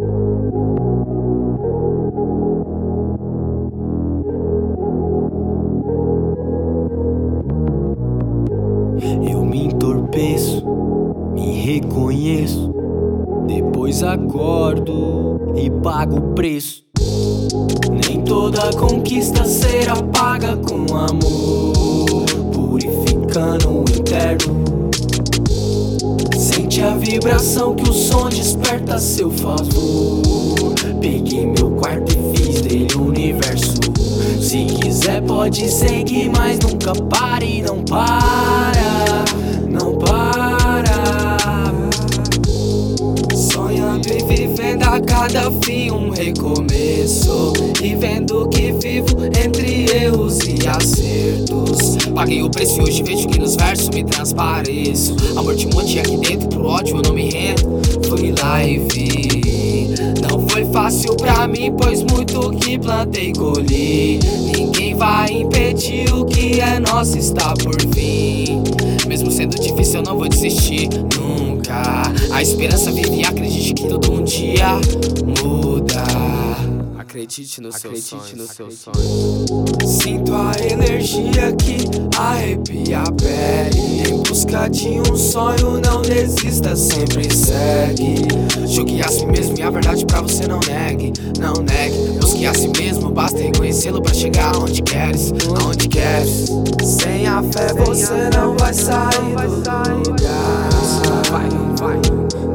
Eu me entorpeço, me reconheço. Depois acordo e pago o preço. Nem toda conquista será paga com amor, purificando o interno. Vibração que o som desperta a seu favor. Peguei meu quarto e fiz dele um universo. Se quiser, pode seguir, mas nunca pare, não para, não para. Sonhando e vivendo a cada fim um recomeço. E vendo que vivo entre erros e acertos. Paguei o preço e hoje vejo que nos versos me transpareço. Amor te monte aqui dentro, pro ódio eu não me rendo. Fui lá e vi. Não foi fácil pra mim, pois muito que plantei colhi. Ninguém vai impedir o que é nosso está por vir. Mesmo sendo difícil, eu não vou desistir nunca. A esperança vive e acredite que tudo um dia muda. Acredite no seu Acredite sonho. no seu sonho. Sinto a energia que arrepia a pele. Em busca de um sonho, não desista, sempre segue. Julgue a si mesmo e a verdade pra você não negue, não negue. Busque a si mesmo, basta reconhecê-lo pra chegar aonde queres, aonde queres. Sem a fé você não vai sair do lugar. Não vai, não vai,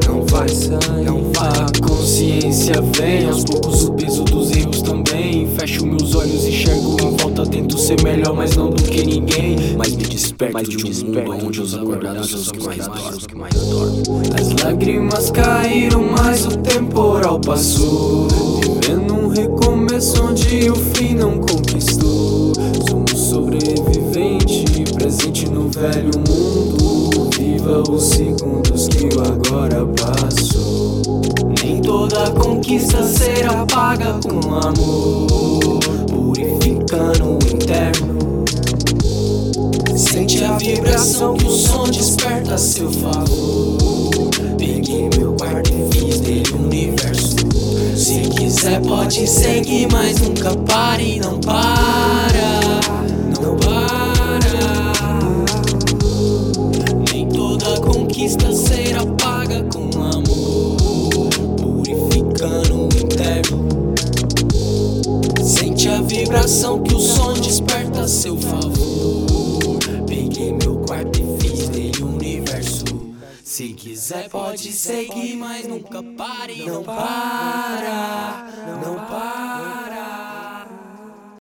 não vai sair, não vai. A consciência vem, aos poucos o peso dos erros também. Fecho meus olhos e ser melhor, mas não do que ninguém. Mas me desperto de um mundo onde os acordados são os que mais dormem. As lágrimas caíram, mas o temporal passou. Vivendo um recomeço onde o fim não conquistou. Somos sobrevivente, presente no velho mundo. Viva os segundos que o agora passou. Nem toda conquista será paga com amor, vibração que o som desperta a seu favor. Peguei meu quarto e fiz dele um universo. Se quiser, pode seguir, mas nunca pare, não para, não para. Nem toda conquista será paga com amor, purificando o interno. Sente a vibração que o som desperta a seu favor. Zé pode seguir, mas nunca pare, não para, não para. Não para.